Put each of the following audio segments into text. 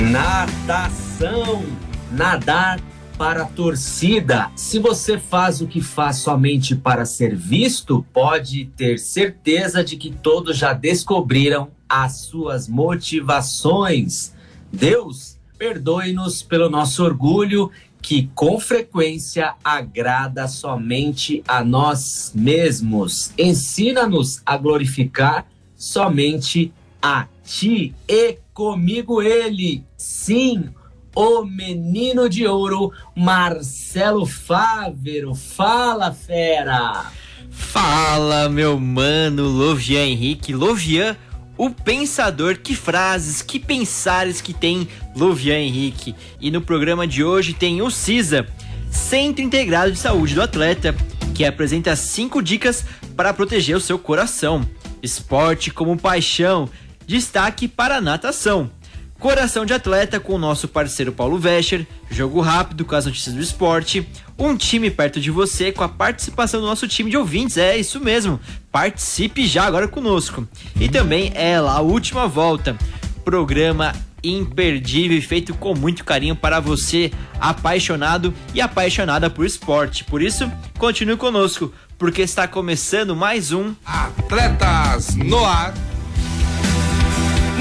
Natação. Nadar para a torcida. Se você faz o que faz somente para ser visto, pode ter certeza de que todos já descobriram as suas motivações. Deus, perdoe-nos pelo nosso orgulho que com frequência agrada somente a nós mesmos. Ensina-nos a glorificar somente a ti e comigo ele. Sim, o menino de ouro, Marcelo Fávero. Fala, fera! Fala, meu mano, Lovian Henrique. Lovian, o pensador, que frases, que pensares que tem Lovian Henrique. E no programa de hoje tem o CISA, Centro Integrado de Saúde do Atleta, que apresenta cinco dicas para proteger o seu coração. Esporte como paixão, destaque para a natação. Coração de Atleta com o nosso parceiro Paulo Vescher, jogo rápido com as notícias do esporte, um time perto de você com a participação do nosso time de ouvintes, é isso mesmo, participe já agora conosco. E também é lá a última volta, programa imperdível feito com muito carinho para você, apaixonado e apaixonada por esporte. Por isso, continue conosco, porque está começando mais um Atletas no Ar.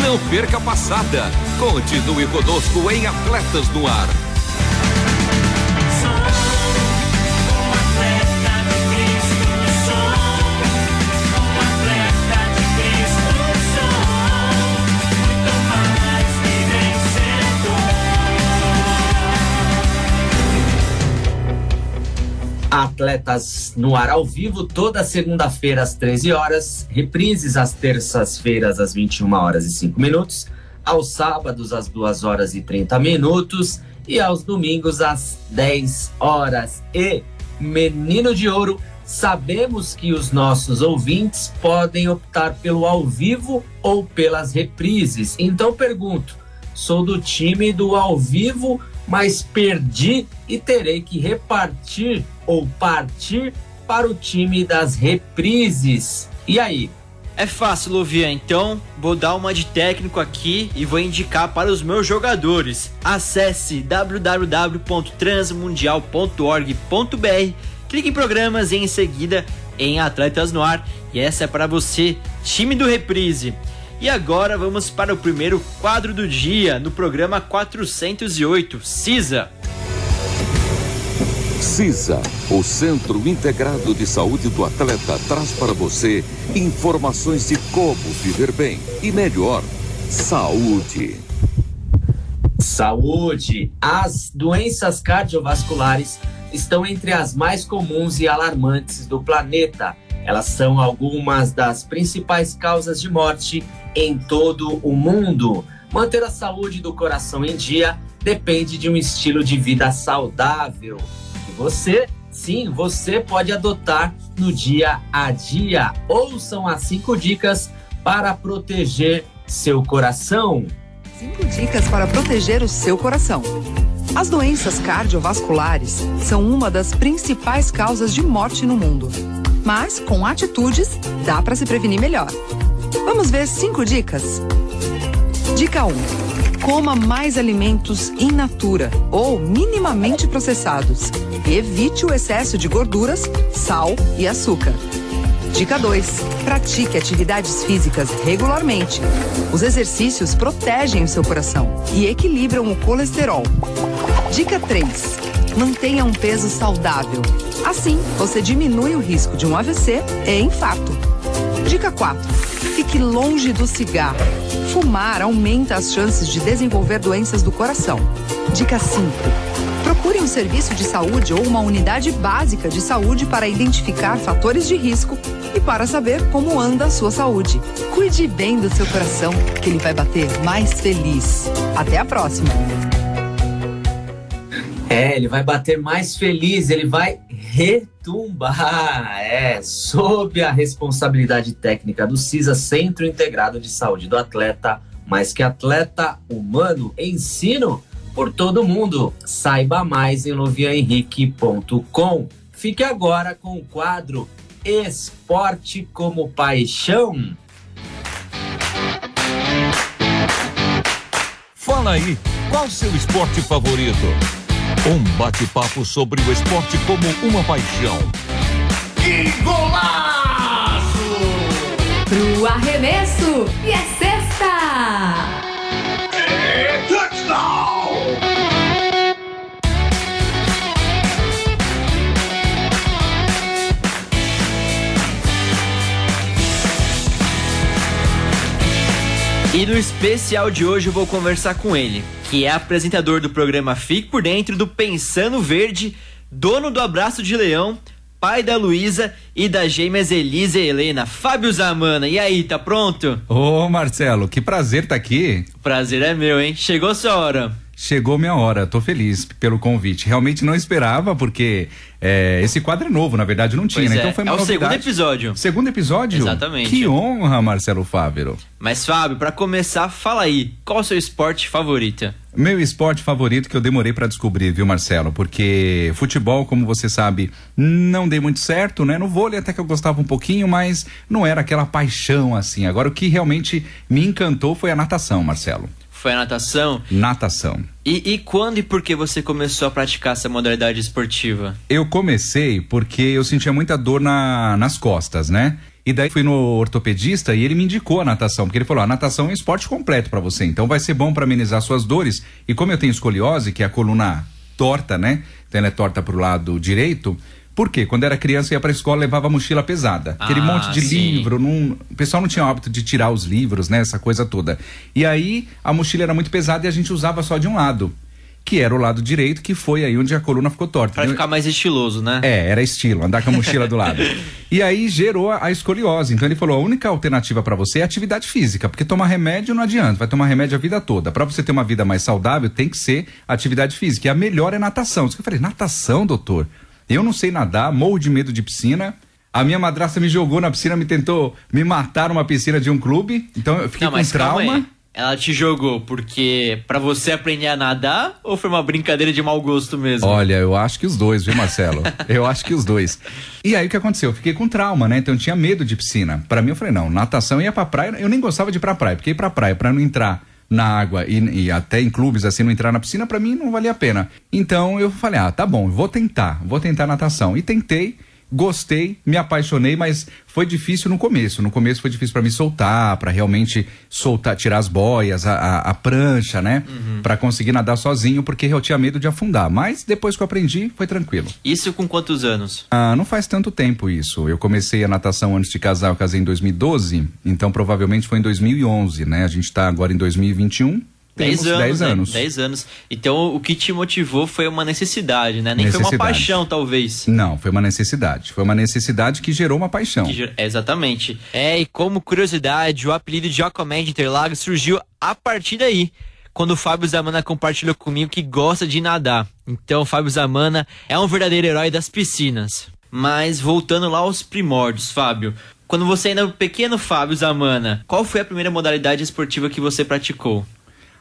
Não perca a passada. Continue conosco em Atletas no Ar. Atletas no ar ao vivo, toda segunda-feira às 13 horas, reprises às terças-feiras às 21 horas e 5 minutos, aos sábados às 2 horas e 30 minutos e aos domingos às 10 horas. E, menino de ouro, sabemos que os nossos ouvintes podem optar pelo ao vivo ou pelas reprises. Então pergunto, sou do time do ao vivo, mas perdi e terei que repartir ou partir para o time das reprises. E aí? É fácil, Luvian. Então, vou dar uma de técnico aqui e vou indicar para os meus jogadores. Acesse www.transmundial.org.br, clique em programas e em seguida em Atletas no Ar. E essa é para você, time do Reprise. E agora vamos para o primeiro quadro do dia no programa 408, CISA. CISA, o Centro Integrado de Saúde do Atleta, traz para você informações de como viver bem e melhor. Saúde. Saúde. As doenças cardiovasculares estão entre as mais comuns e alarmantes do planeta. Elas são algumas das principais causas de morte em todo o mundo. Manter a saúde do coração em dia depende de um estilo de vida saudável. E você, sim, você pode adotar no dia a dia. Ouçam as cinco dicas para proteger seu coração. Cinco dicas para proteger o seu coração. As doenças cardiovasculares são uma das principais causas de morte no mundo. Mas, com atitudes, dá para se prevenir melhor. Vamos ver cinco dicas? Dica 1. Coma mais alimentos in natura ou minimamente processados. Evite o excesso de gorduras, sal e açúcar. Dica 2. Pratique atividades físicas regularmente. Os exercícios protegem o seu coração e equilibram o colesterol. Dica 3. Mantenha um peso saudável. Assim, você diminui o risco de um AVC e infarto. Dica 4. Fique longe do cigarro. Fumar aumenta as chances de desenvolver doenças do coração. Dica 5. Procure um serviço de saúde ou uma unidade básica de saúde para identificar fatores de risco e para saber como anda a sua saúde. Cuide bem do seu coração, que ele vai bater mais feliz. Até a próxima! É, ele vai bater mais feliz, ele vai retumbar. É, sob a responsabilidade técnica do CISA, Centro Integrado de Saúde do Atleta, mais que atleta humano, ensino por todo mundo. Saiba mais em lovianhenrique.com. Fique agora com o quadro Esporte como Paixão. Fala aí, qual seu esporte favorito? Um bate-papo sobre o esporte como uma paixão. Que golaço! Pro arremesso e é sexta! É touchdown! E no especial de hoje eu vou conversar com ele, que é apresentador do programa Fique por Dentro do Pensando Verde, dono do Abraço de Leão, pai da Luísa e da gêmeas Elisa e Helena, Fábio Zamana. E aí, tá pronto? Ô Marcelo, que prazer tá aqui. Prazer é meu, hein? Chegou sua hora. Chegou minha hora, tô feliz pelo convite. Realmente não esperava, porque é, esse quadro é novo, na verdade não tinha, Pois né? é, Então foi uma é o novidade. segundo episódio. Segundo episódio? Exatamente. Que honra, Marcelo Fávero. Mas Fábio, pra começar, fala aí, qual o seu esporte favorito? Meu esporte favorito que eu demorei pra descobrir, viu, Marcelo? Porque futebol, como você sabe, não dei muito certo, né? No vôlei até que eu gostava um pouquinho, mas não era aquela paixão assim. Agora o que realmente me encantou foi a natação, Marcelo. Foi a natação? Natação. E, e quando e por que você começou a praticar essa modalidade esportiva? Eu comecei porque eu sentia muita dor na, nas costas, né? E daí fui no ortopedista e ele me indicou a natação, porque ele falou: a natação é um esporte completo pra você, então vai ser bom pra amenizar suas dores. E como eu tenho escoliose, que é a coluna torta, né? Então ela é torta pro lado direito. Por quê? Quando era criança eu ia pra escola levava mochila pesada. Aquele Ah, monte de sim. livro, não- o pessoal não tinha o hábito de tirar os livros, né? Essa coisa toda. E aí a mochila era muito pesada e a gente usava só de um lado. Que era o lado direito, que foi aí onde a coluna ficou torta. Pra ficar mais estiloso, né? É, era estilo, andar com a mochila do lado. E aí gerou a, a escoliose. Então ele falou: a única alternativa pra você é atividade física, porque tomar remédio não adianta, vai tomar remédio a vida toda. Pra você ter uma vida mais saudável, tem que ser atividade física. E a melhor é natação. Isso que eu falei: natação, doutor? Eu não sei nadar, morro de medo de piscina. A minha madrasta me jogou na piscina, me tentou me matar numa piscina de um clube. Então eu fiquei Não, com trauma. Ela te jogou porque pra você aprender a nadar ou foi uma brincadeira de mau gosto mesmo? Olha, eu acho que os dois, viu, Marcelo? eu acho que os dois. E aí o que aconteceu? Eu fiquei com trauma, né? Então eu tinha medo de piscina. Pra mim eu falei, não, natação ia pra praia, eu nem gostava de ir pra praia, porque ir pra praia pra não entrar na água e, e até em clubes assim não entrar na piscina pra mim não valia a pena. Então eu falei, ah, tá bom, vou tentar, vou tentar natação. E tentei, gostei, me apaixonei, mas foi difícil no começo. No começo foi difícil pra me soltar, pra realmente soltar, tirar as boias, a, a, a prancha, né? Pra conseguir nadar sozinho, porque eu tinha medo de afundar. Mas depois que eu aprendi, foi tranquilo. Isso com quantos anos? Ah, não faz tanto tempo isso. Eu comecei a natação antes de casar, eu casei em 2012, então provavelmente foi em 2011, né? A gente tá agora em 2021. Dez temos anos. 10 né? anos. Dez anos. Então o que te motivou foi uma necessidade, né? Nem foi uma Necessidade. paixão, talvez. Não, foi uma necessidade. Foi uma necessidade que gerou uma paixão. Ger- é, exatamente. É, e como curiosidade, o apelido de de Interlagos surgiu a partir daí. Quando o Fábio Zamana compartilhou comigo que gosta de nadar. Então, o Fábio Zamana é um verdadeiro herói das piscinas. Mas voltando lá aos primórdios, Fábio. Quando você ainda era o pequeno Fábio Zamana, qual foi a primeira modalidade esportiva que você praticou?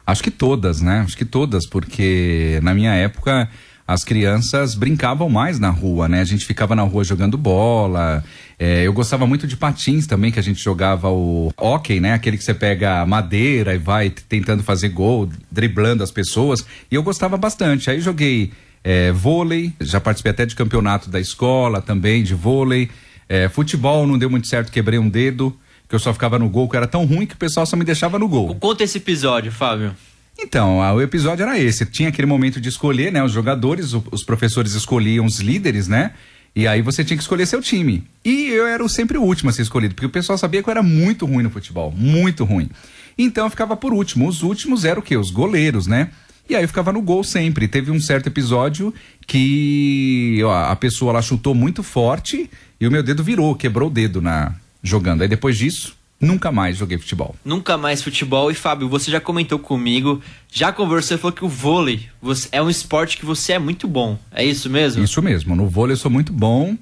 Acho que todas, né? Acho que todas, porque na minha época as crianças brincavam mais na rua, né? A gente ficava na rua jogando bola. É, eu gostava muito de patins também, que a gente jogava o hockey, né? Aquele que você pega madeira e vai tentando fazer gol, driblando as pessoas. E eu gostava bastante. Aí joguei é, vôlei, já participei até de campeonato da escola também, de vôlei. É, futebol não deu muito certo, quebrei um dedo, que eu só ficava no gol, que era tão ruim que o pessoal só me deixava no gol. Conta esse episódio, Fábio. Então, a- o episódio era esse. Tinha aquele momento de escolher, né? Os jogadores, os professores escolhiam os líderes, né? E aí você tinha que escolher seu time. E eu era sempre o último a ser escolhido, porque o pessoal sabia que eu era muito ruim no futebol, muito ruim. Então eu ficava por último. Os últimos eram o quê? Os goleiros, né? E aí eu ficava no gol sempre. Teve um certo episódio que ó, a pessoa lá chutou muito forte e o meu dedo virou, quebrou o dedo na jogando. Aí depois disso, nunca mais joguei futebol. Nunca mais futebol. E Fábio, você já comentou comigo, já conversou e falou que o vôlei é um esporte que você é muito bom. É isso mesmo? Isso mesmo. No vôlei eu sou muito bom,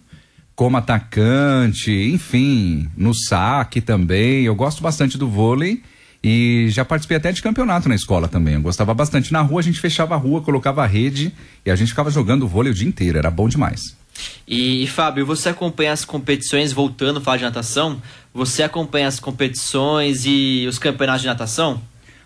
como atacante, enfim, no saque também. Eu gosto bastante do vôlei e já participei até de campeonato na escola também. Eu gostava bastante. Na rua a gente fechava a rua, colocava a rede e a gente ficava jogando vôlei o dia inteiro. Era bom demais. E, e, Fábio, você acompanha as competições, voltando a falar de natação, você acompanha as competições e os campeonatos de natação?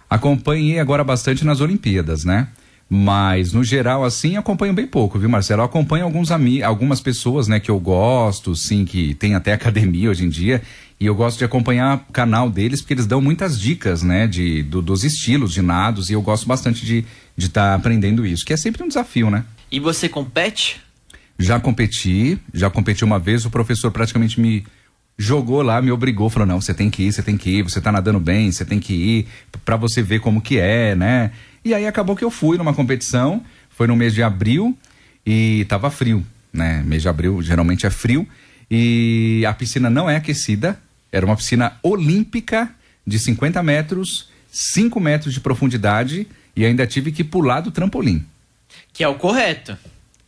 Acompanhei agora bastante nas Olimpíadas, né? Mas no geral, assim, acompanho bem pouco, viu, Marcelo? Eu acompanho alguns algumas pessoas, né, que eu gosto, sim, que tem até academia hoje em dia. E eu gosto de acompanhar o canal deles, porque eles dão muitas dicas, né, de, do- dos estilos de nados. E eu gosto bastante de estar aprendendo isso, que é sempre um desafio, né? E você compete? Já competi, já competi uma vez, o professor praticamente me jogou lá, me obrigou, falou: "Não, você tem que ir, você tem que ir, você tá nadando bem, você tem que ir pra você ver como que é, né?". E aí acabou que eu fui numa competição, foi no mês de abril e tava frio, né? Mês de abril geralmente é frio e a piscina não é aquecida, era uma piscina olímpica de 50 metros, 5 metros de profundidade e ainda tive que pular do trampolim. Que é o correto.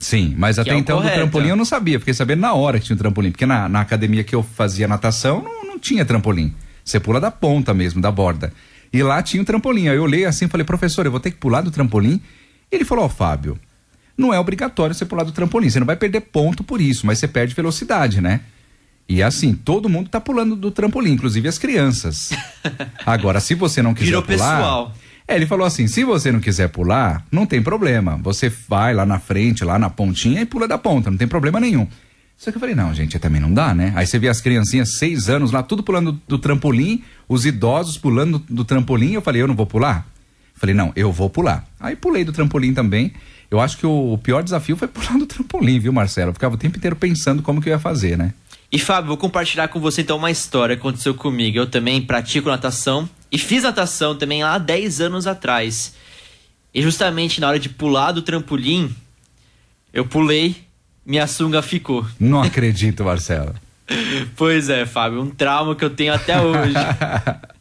Sim, mas até é o então do correto. trampolim eu não sabia, fiquei sabendo na hora que tinha um trampolim, porque na, na academia que eu fazia natação não, não tinha trampolim. Você pula da ponta mesmo, da borda. E lá tinha um trampolim. Aí eu olhei assim e falei, professor, eu vou ter que pular do trampolim? E ele falou, ó, Fábio, não é obrigatório você pular do trampolim, você não vai perder ponto por isso, mas você perde velocidade, né? E assim, todo mundo tá pulando do trampolim, inclusive as crianças. Agora, se você não quiser Virou pular. pessoal. É, ele falou assim: se você não quiser pular, não tem problema. Você vai lá na frente, lá na pontinha e pula da ponta, não tem problema nenhum. Só que eu falei, não, gente, também não dá, né? Aí você vê as criancinhas, seis anos lá, tudo pulando do, trampolim, os idosos pulando do, trampolim. Eu falei, eu não vou pular? Falei, não, eu vou pular. Aí pulei do trampolim também. Eu acho que o pior desafio foi pular do trampolim, viu, Marcelo? Eu ficava o tempo inteiro pensando como que eu ia fazer, né? E Fábio, vou compartilhar com você então uma história que aconteceu comigo. Eu também pratico natação e fiz natação também lá há 10 anos atrás. E justamente na hora de pular do trampolim, eu pulei, minha sunga ficou. Não acredito, Marcelo. Pois é, Fábio, um trauma que eu tenho até hoje.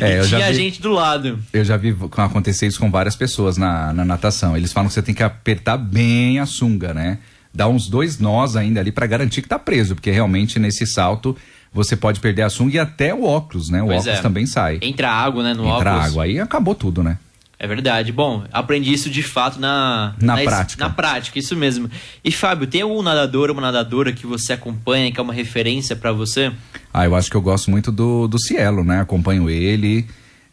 É, e tinha vi- gente do lado. Eu já vi acontecer isso com várias pessoas na, na natação. Eles falam que você tem que apertar bem a sunga, né? Dar uns dois nós ainda ali pra garantir que tá preso, porque realmente nesse salto você pode perder a sunga e até o óculos, né? O Pois óculos é. também sai. Entra água, né, no Entra óculos. água. Aí acabou tudo, né? É verdade. Bom, aprendi isso de fato na, Na es- prática. Na prática, isso mesmo. E Fábio, tem algum nadador ou uma nadadora que você acompanha, que é uma referência pra você? Ah, eu acho que eu gosto muito do, do Cielo, né? Acompanho ele.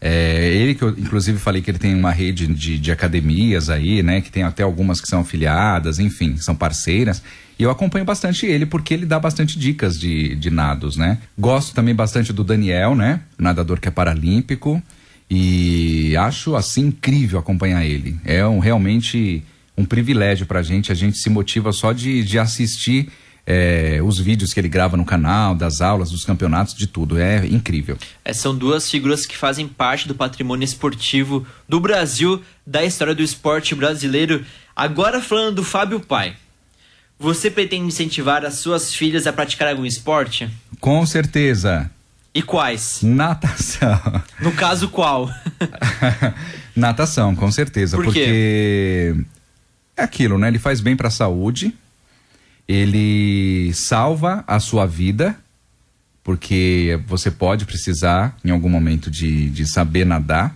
É, ele que eu, inclusive, falei que ele tem uma rede de, de academias aí, né? Que tem até algumas que são afiliadas, enfim, são parceiras. E eu acompanho bastante ele porque ele dá bastante dicas de, de nados, né? Gosto também bastante do Daniel, né? Nadador que é paralímpico. E acho, assim, incrível acompanhar ele. É um, realmente um privilégio pra gente. A gente se motiva só de, de assistir é, os vídeos que ele grava no canal, das aulas, dos campeonatos, de tudo. É incrível. É, são duas figuras que fazem parte do patrimônio esportivo do Brasil, da história do esporte brasileiro. Agora falando do Fábio Pai. Você pretende incentivar as suas filhas a praticar algum esporte? Com certeza. E quais? Natação. No caso, qual? Natação, com certeza. Por porque é aquilo, né? Ele faz bem para a saúde, ele salva a sua vida, porque você pode precisar em algum momento de, de saber nadar.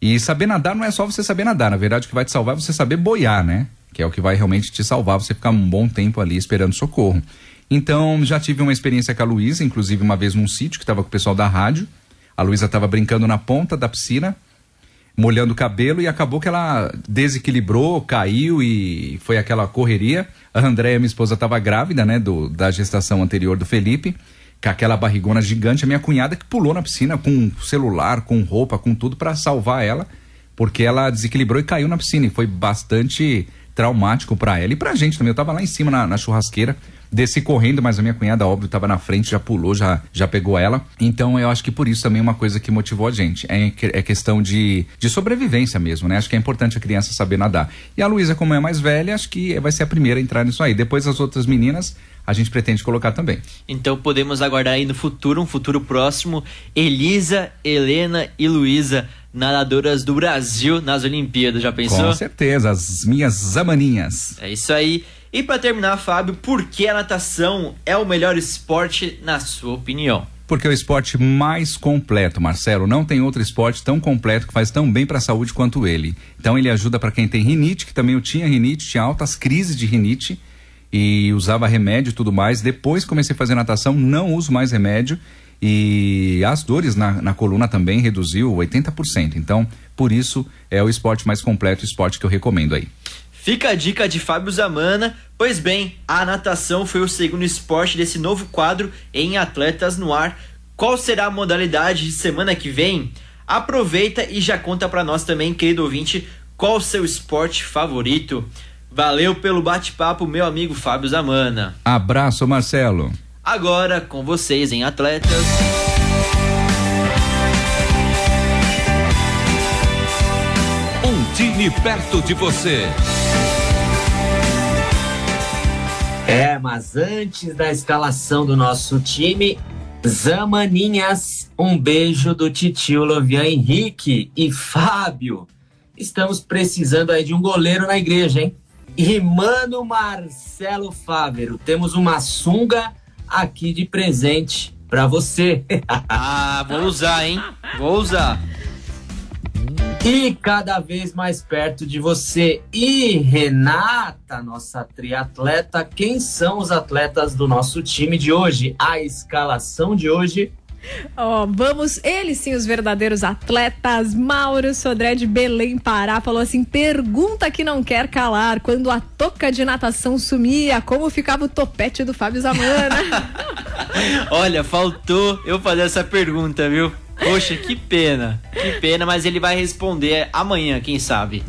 E saber nadar não é só você saber nadar, na verdade o que vai te salvar é você saber boiar, né? Que é o que vai realmente te salvar, você ficar um bom tempo ali esperando socorro. Então, já tive uma experiência com a Luísa, inclusive uma vez num sítio que estava com o pessoal da rádio. A Luísa estava brincando na ponta da piscina, molhando o cabelo e acabou que ela desequilibrou, caiu e foi aquela correria. A Andréia, minha esposa, estava grávida, né, do, da gestação anterior do Felipe, com aquela barrigona gigante. A minha cunhada que pulou na piscina com celular, com roupa, com tudo para salvar ela, porque ela desequilibrou e caiu na piscina e foi bastante traumático para ela e pra gente também. Eu tava lá em cima na, na churrasqueira desci correndo, mas a minha cunhada, óbvio, tava na frente, já pulou, já, já pegou ela. Então eu acho que por isso também é uma coisa que motivou a gente. É, é questão de, de sobrevivência mesmo, né? Acho que é importante a criança saber nadar. E a Luísa, como é mais velha, acho que vai ser a primeira a entrar nisso aí. Depois as outras meninas a gente pretende colocar também. Então podemos aguardar aí no futuro, um futuro próximo, Elisa, Helena e Luísa, nadadoras do Brasil nas Olimpíadas, já pensou? Com certeza, as minhas zamaninhas. É isso aí. E para terminar, Fábio, por que a natação é o melhor esporte na sua opinião? Porque é o esporte mais completo, Marcelo. Não tem outro esporte tão completo que faz tão bem para a saúde quanto ele. Então ele ajuda para quem tem rinite, que também eu tinha rinite, tinha altas crises de rinite e usava remédio e tudo mais. Depois comecei a fazer natação, não uso mais remédio e as dores na, na coluna também reduziu 80%. Então, por isso é o esporte mais completo, o esporte que eu recomendo aí. Fica a dica de Fábio Zamana. Pois bem, a natação foi o segundo esporte desse novo quadro em Atletas no Ar. Qual será a modalidade de semana que vem? Aproveita e já conta para nós também, querido ouvinte, qual o seu esporte favorito. Valeu pelo bate-papo, meu amigo Fábio Zamana. Abraço, Marcelo. Agora com vocês em Atletas. Um time perto de você. É, mas antes da escalação do nosso time, Zamaninhas, um beijo do titio Lovian Henrique e Fábio. Estamos precisando aí de um goleiro na igreja, hein? E mano Marcelo Fávero, temos uma sunga aqui de presente para você. ah, vou usar, hein? Vou usar. E cada vez mais perto de você. E Renata, nossa triatleta, quem são os atletas do nosso time de hoje? A escalação de hoje Ó, oh, vamos, eles sim, os verdadeiros atletas. Mauro Sodré de Belém, Pará, falou assim: pergunta que não quer calar. Quando a toca de natação sumia, como ficava o topete do Fábio Zamana? Olha, faltou eu fazer essa pergunta, viu? Poxa, que pena. Que pena, mas ele vai responder amanhã, quem sabe.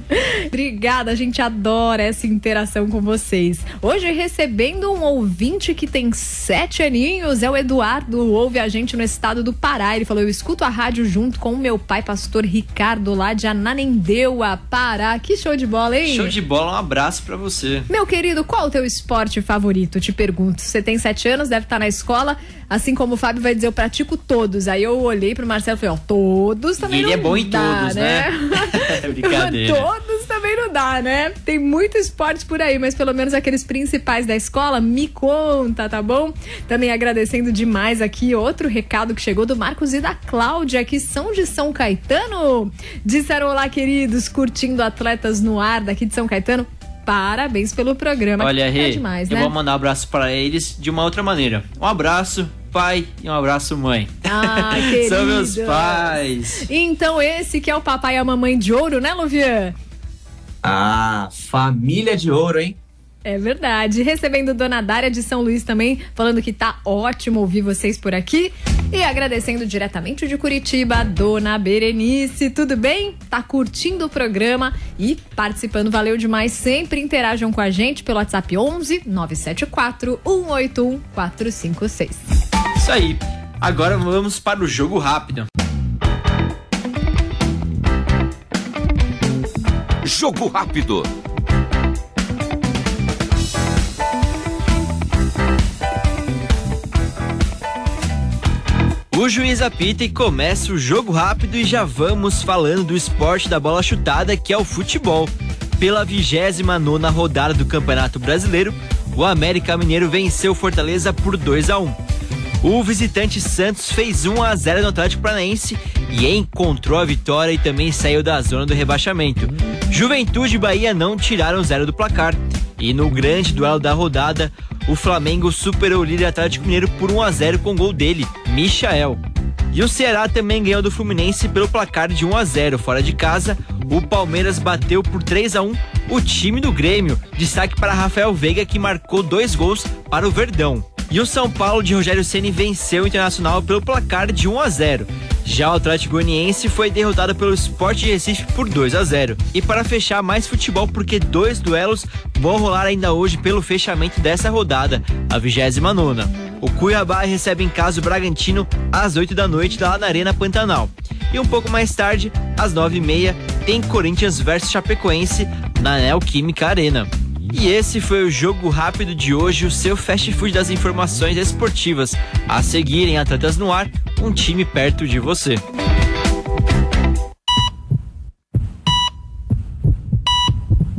Obrigada, a gente adora essa interação com vocês. Hoje recebendo um ouvinte que tem sete aninhos, é o Eduardo, ouve a gente no estado do Pará. Ele falou: Eu escuto a rádio junto com o meu pai, pastor Ricardo, lá de Ananindeua, Pará. Que show de bola, hein? Show de bola, um abraço para você. Meu querido, qual o teu esporte favorito? Te pergunto. Você tem sete anos, deve estar na escola. Assim como o Fábio vai dizer, eu pratico todos. Aí eu olhei pro Marcelo ó, todos também e ele não é bom em dá, todos, né? né? Brincadeira. todos também não dá, né? Tem muito esporte por aí, mas pelo menos aqueles principais da escola, me conta, tá bom? Também agradecendo demais aqui outro recado que chegou do Marcos e da Cláudia, que são de São Caetano. Disseram olá, queridos, curtindo atletas no ar daqui de São Caetano. Parabéns pelo programa. Olha, Rê, é demais, eu né? vou mandar um abraço para eles de uma outra maneira. Um abraço pai e um abraço, mãe. Ah, São meus pais. Então, esse que é o papai e a mamãe de ouro, né, Luvian? Ah, família de ouro, hein? É verdade. Recebendo Dona Dária de São Luís também, falando que tá ótimo ouvir vocês por aqui. E agradecendo diretamente de Curitiba, Dona Berenice. Tudo bem? Tá curtindo o programa e participando. Valeu demais. Sempre interajam com a gente pelo WhatsApp 11 974 181 456. Isso aí. Agora vamos para o jogo rápido. Jogo rápido. O juiz apita e começa o jogo rápido e já vamos falando do esporte da bola chutada, que é o futebol. Pela 29 nona rodada do Campeonato Brasileiro, o América Mineiro venceu Fortaleza por 2 a 1. O visitante Santos fez 1 a 0 no Atlético Paranaense e encontrou a vitória e também saiu da zona do rebaixamento. Juventude e Bahia não tiraram zero do placar. E no grande duelo da rodada, o Flamengo superou o líder Atlético Mineiro por 1 a 0 com gol dele, Michael. E o Ceará também ganhou do Fluminense pelo placar de 1 a 0 fora de casa. O Palmeiras bateu por 3 a 1 o time do Grêmio. Destaque para Rafael Veiga que marcou dois gols para o Verdão. E o São Paulo de Rogério Ceni venceu o Internacional pelo placar de 1 a 0. Já o Atlético Goianiense foi derrotado pelo Sport Recife por 2 a 0. E para fechar mais futebol, porque dois duelos vão rolar ainda hoje pelo fechamento dessa rodada, a 29 O Cuiabá recebe em casa o Bragantino às 8 da noite lá na Arena Pantanal. E um pouco mais tarde, às 9h30, tem Corinthians versus Chapecoense na Neoquímica Arena. E esse foi o jogo rápido de hoje, o seu fast food das informações esportivas. A seguir em Atletas no Ar, um time perto de você.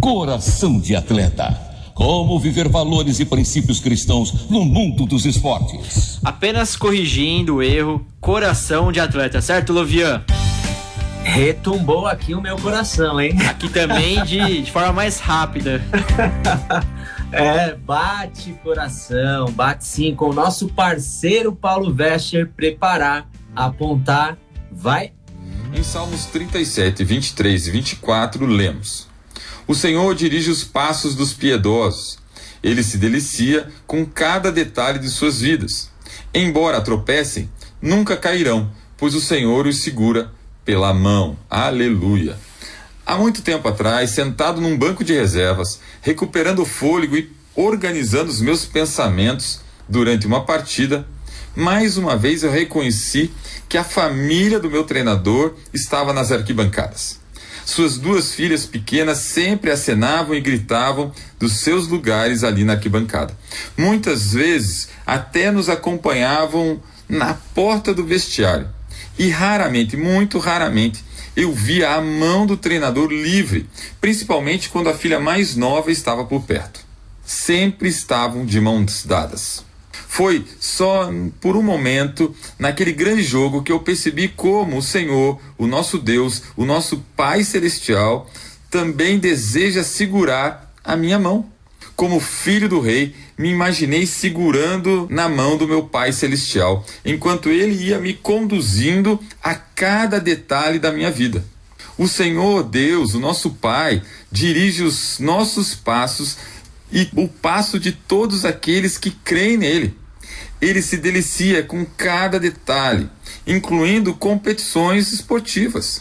Coração de atleta. Como viver valores e princípios cristãos no mundo dos esportes. Apenas corrigindo o erro, coração de atleta, certo, Lovian? Retumbou aqui o meu coração, hein? Aqui também de, de forma mais rápida. é, bate coração, bate sim, com o nosso parceiro Paulo Vescher preparar, apontar, vai. Em Salmos 37, 23 e 24, lemos: O Senhor dirige os passos dos piedosos, ele se delicia com cada detalhe de suas vidas. Embora tropecem, nunca cairão, pois o Senhor os segura pela mão. Aleluia. Há muito tempo atrás, sentado num banco de reservas, recuperando o fôlego e organizando os meus pensamentos durante uma partida, mais uma vez eu reconheci que a família do meu treinador estava nas arquibancadas. Suas duas filhas pequenas sempre acenavam e gritavam dos seus lugares ali na arquibancada. Muitas vezes até nos acompanhavam na porta do vestiário. E raramente, muito raramente, eu via a mão do treinador livre, principalmente quando a filha mais nova estava por perto. Sempre estavam de mãos dadas. Foi só por um momento, naquele grande jogo, que eu percebi como o Senhor, o nosso Deus, o nosso Pai Celestial, também deseja segurar a minha mão. Como filho do rei, me imaginei segurando na mão do meu Pai Celestial, enquanto ele ia me conduzindo a cada detalhe da minha vida. O Senhor Deus, o nosso Pai, dirige os nossos passos e o passo de todos aqueles que creem nele. Ele se delicia com cada detalhe, incluindo competições esportivas.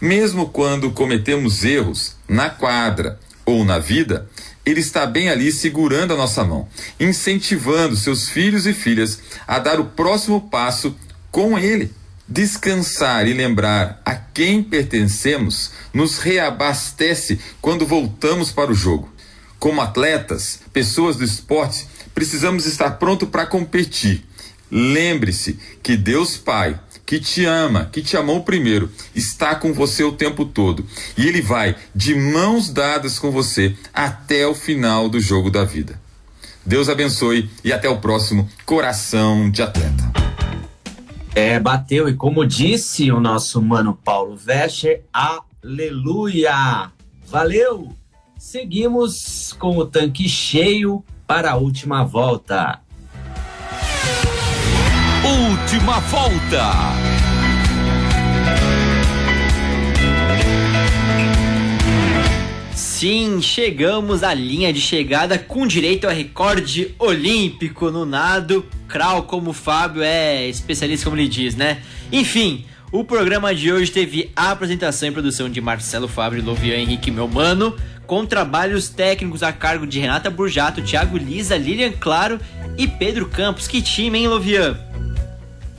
Mesmo quando cometemos erros na quadra ou na vida, ele está bem ali segurando a nossa mão, incentivando seus filhos e filhas a dar o próximo passo com Ele. Descansar e lembrar a quem pertencemos nos reabastece quando voltamos para o jogo. Como atletas, pessoas do esporte, precisamos estar pronto para competir. Lembre-se que Deus Pai que te ama, que te amou primeiro, está com você o tempo todo. E ele vai de mãos dadas com você até o final do jogo da vida. Deus abençoe e até o próximo Coração de Atleta. É, bateu, e como disse o nosso mano Paulo Vescher, aleluia! Valeu! Seguimos com o tanque cheio para a última volta. Última volta. Sim, chegamos à linha de chegada com direito a recorde olímpico no nado. Krau, como o Fábio é especialista, como ele diz, né? Enfim, o programa de hoje teve a apresentação e produção de Marcelo Fábio, Lovian Henrique Melmano, com trabalhos técnicos a cargo de Renata Burjato, Thiago Lisa, Lilian Claro e Pedro Campos. Que time, hein, Lovian?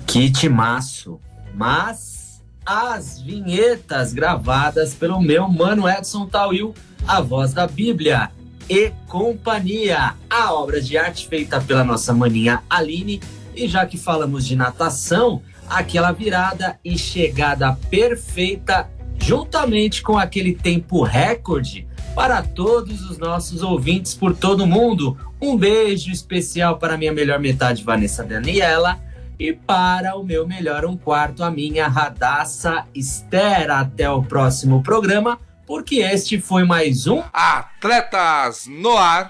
Que timaço. Mas as vinhetas gravadas pelo meu mano Edson Tauil, a voz da Bíblia e companhia, a obra de arte feita pela nossa maninha Aline. E já que falamos de natação, aquela virada e chegada perfeita, juntamente com aquele tempo recorde para todos os nossos ouvintes por todo mundo. Um beijo especial para minha melhor metade, Vanessa Daniela e para o meu melhor um quarto, a minha Radassa Esther. Até o próximo programa, porque este foi mais um Atletas no Ar.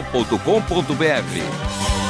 transmundial.com.br.